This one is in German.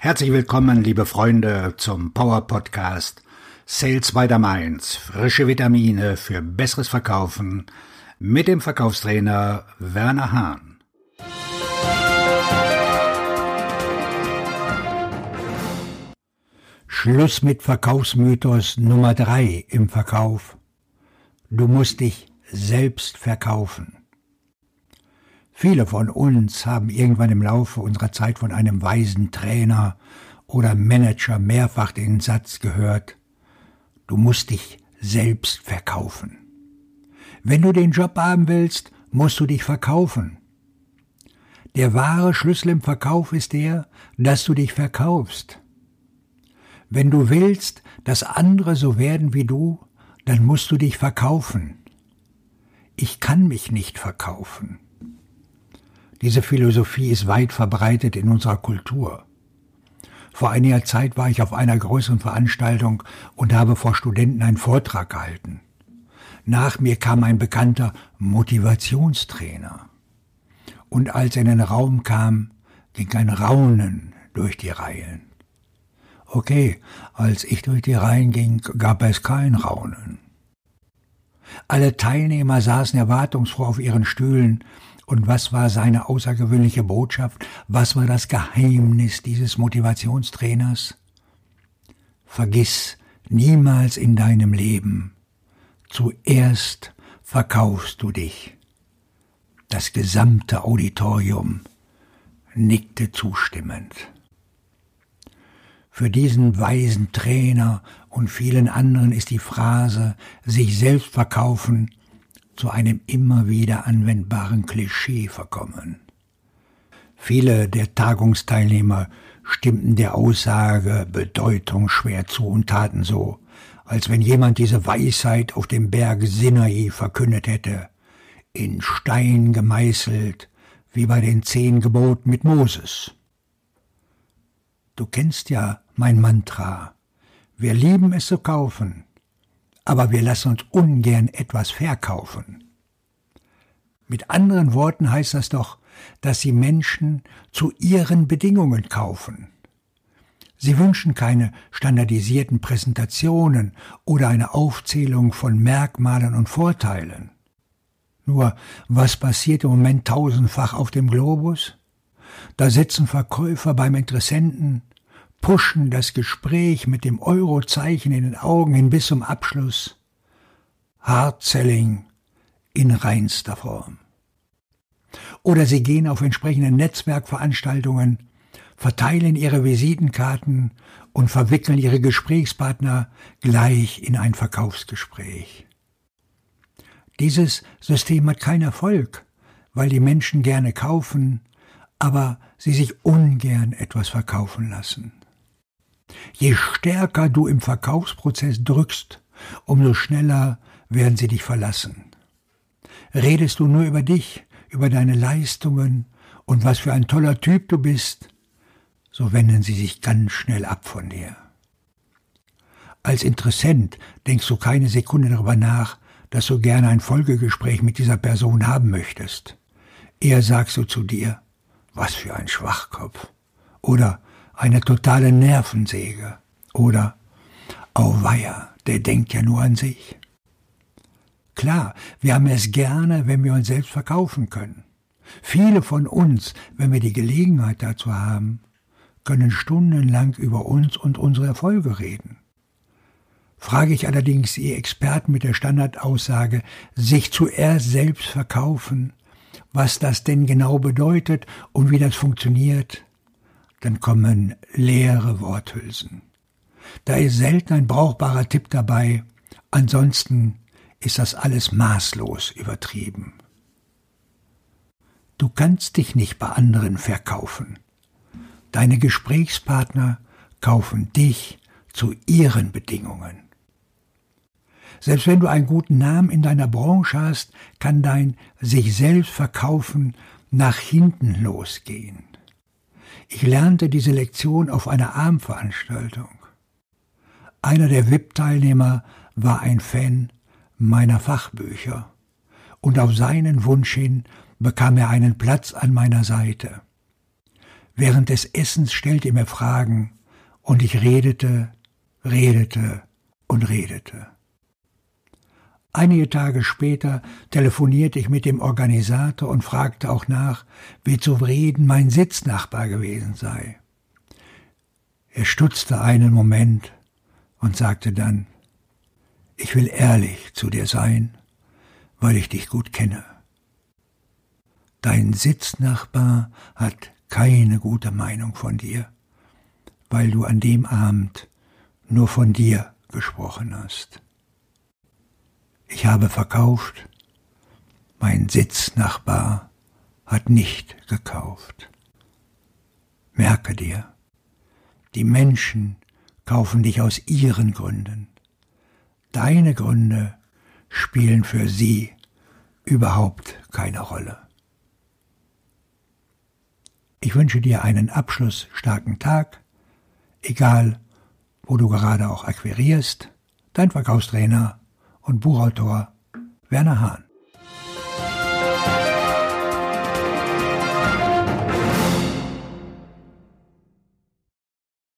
Herzlich willkommen, liebe Freunde, zum Power Podcast Sales by the Mainz. Frische Vitamine für besseres Verkaufen mit dem Verkaufstrainer Werner Hahn. Schluss mit Verkaufsmythos Nummer drei im Verkauf. Du musst dich selbst verkaufen. Viele von uns haben irgendwann im Laufe unserer Zeit von einem weisen Trainer oder Manager mehrfach den Satz gehört, du musst dich selbst verkaufen. Wenn du den Job haben willst, musst du dich verkaufen. Der wahre Schlüssel im Verkauf ist der, dass du dich verkaufst. Wenn du willst, dass andere so werden wie du, dann musst du dich verkaufen. Ich kann mich nicht verkaufen. Diese Philosophie ist weit verbreitet in unserer Kultur. Vor einiger Zeit war ich auf einer größeren Veranstaltung und habe vor Studenten einen Vortrag gehalten. Nach mir kam ein bekannter Motivationstrainer. Und als er in den Raum kam, ging ein Raunen durch die Reihen. Okay, als ich durch die Reihen ging, gab es kein Raunen. Alle Teilnehmer saßen erwartungsfroh auf ihren Stühlen und was war seine außergewöhnliche Botschaft? Was war das Geheimnis dieses Motivationstrainers? Vergiss niemals in deinem Leben, zuerst verkaufst du dich. Das gesamte Auditorium nickte zustimmend. Für diesen weisen Trainer und vielen anderen ist die Phrase sich selbst verkaufen zu einem immer wieder anwendbaren Klischee verkommen. Viele der Tagungsteilnehmer stimmten der Aussage Bedeutung schwer zu und taten so, als wenn jemand diese Weisheit auf dem Berg Sinai verkündet hätte, in Stein gemeißelt, wie bei den zehn Geboten mit Moses. Du kennst ja mein Mantra. Wir lieben es zu kaufen, aber wir lassen uns ungern etwas verkaufen. Mit anderen Worten heißt das doch, dass sie Menschen zu ihren Bedingungen kaufen. Sie wünschen keine standardisierten Präsentationen oder eine Aufzählung von Merkmalen und Vorteilen. Nur, was passiert im Moment tausendfach auf dem Globus? Da sitzen Verkäufer beim Interessenten pushen das Gespräch mit dem Eurozeichen in den Augen hin bis zum Abschluss. Hard-Selling in reinster Form. Oder sie gehen auf entsprechende Netzwerkveranstaltungen, verteilen ihre Visitenkarten und verwickeln ihre Gesprächspartner gleich in ein Verkaufsgespräch. Dieses System hat keinen Erfolg, weil die Menschen gerne kaufen, aber sie sich ungern etwas verkaufen lassen. Je stärker du im Verkaufsprozess drückst, umso schneller werden sie dich verlassen. Redest du nur über dich, über deine Leistungen und was für ein toller Typ du bist, so wenden sie sich ganz schnell ab von dir. Als Interessent denkst du keine Sekunde darüber nach, dass du gerne ein Folgegespräch mit dieser Person haben möchtest. Eher sagst du zu dir, was für ein Schwachkopf. Oder eine totale Nervensäge. Oder, auweia, der denkt ja nur an sich. Klar, wir haben es gerne, wenn wir uns selbst verkaufen können. Viele von uns, wenn wir die Gelegenheit dazu haben, können stundenlang über uns und unsere Erfolge reden. Frage ich allerdings die Experten mit der Standardaussage, sich zuerst selbst verkaufen, was das denn genau bedeutet und wie das funktioniert, dann kommen leere Worthülsen. Da ist selten ein brauchbarer Tipp dabei, ansonsten ist das alles maßlos übertrieben. Du kannst dich nicht bei anderen verkaufen. Deine Gesprächspartner kaufen dich zu ihren Bedingungen. Selbst wenn du einen guten Namen in deiner Branche hast, kann dein sich selbst verkaufen nach hinten losgehen. Ich lernte diese Lektion auf einer Abendveranstaltung. Einer der VIP-Teilnehmer war ein Fan meiner Fachbücher, und auf seinen Wunsch hin bekam er einen Platz an meiner Seite. Während des Essens stellte er mir Fragen und ich redete, redete und redete. Einige Tage später telefonierte ich mit dem Organisator und fragte auch nach, wie zufrieden mein Sitznachbar gewesen sei. Er stutzte einen Moment und sagte dann, ich will ehrlich zu dir sein, weil ich dich gut kenne. Dein Sitznachbar hat keine gute Meinung von dir, weil du an dem Abend nur von dir gesprochen hast. Ich habe verkauft, mein Sitznachbar hat nicht gekauft. Merke dir, die Menschen kaufen dich aus ihren Gründen. Deine Gründe spielen für sie überhaupt keine Rolle. Ich wünsche dir einen abschlussstarken Tag, egal wo du gerade auch akquirierst, dein Verkaufstrainer und Buchautor Werner Hahn.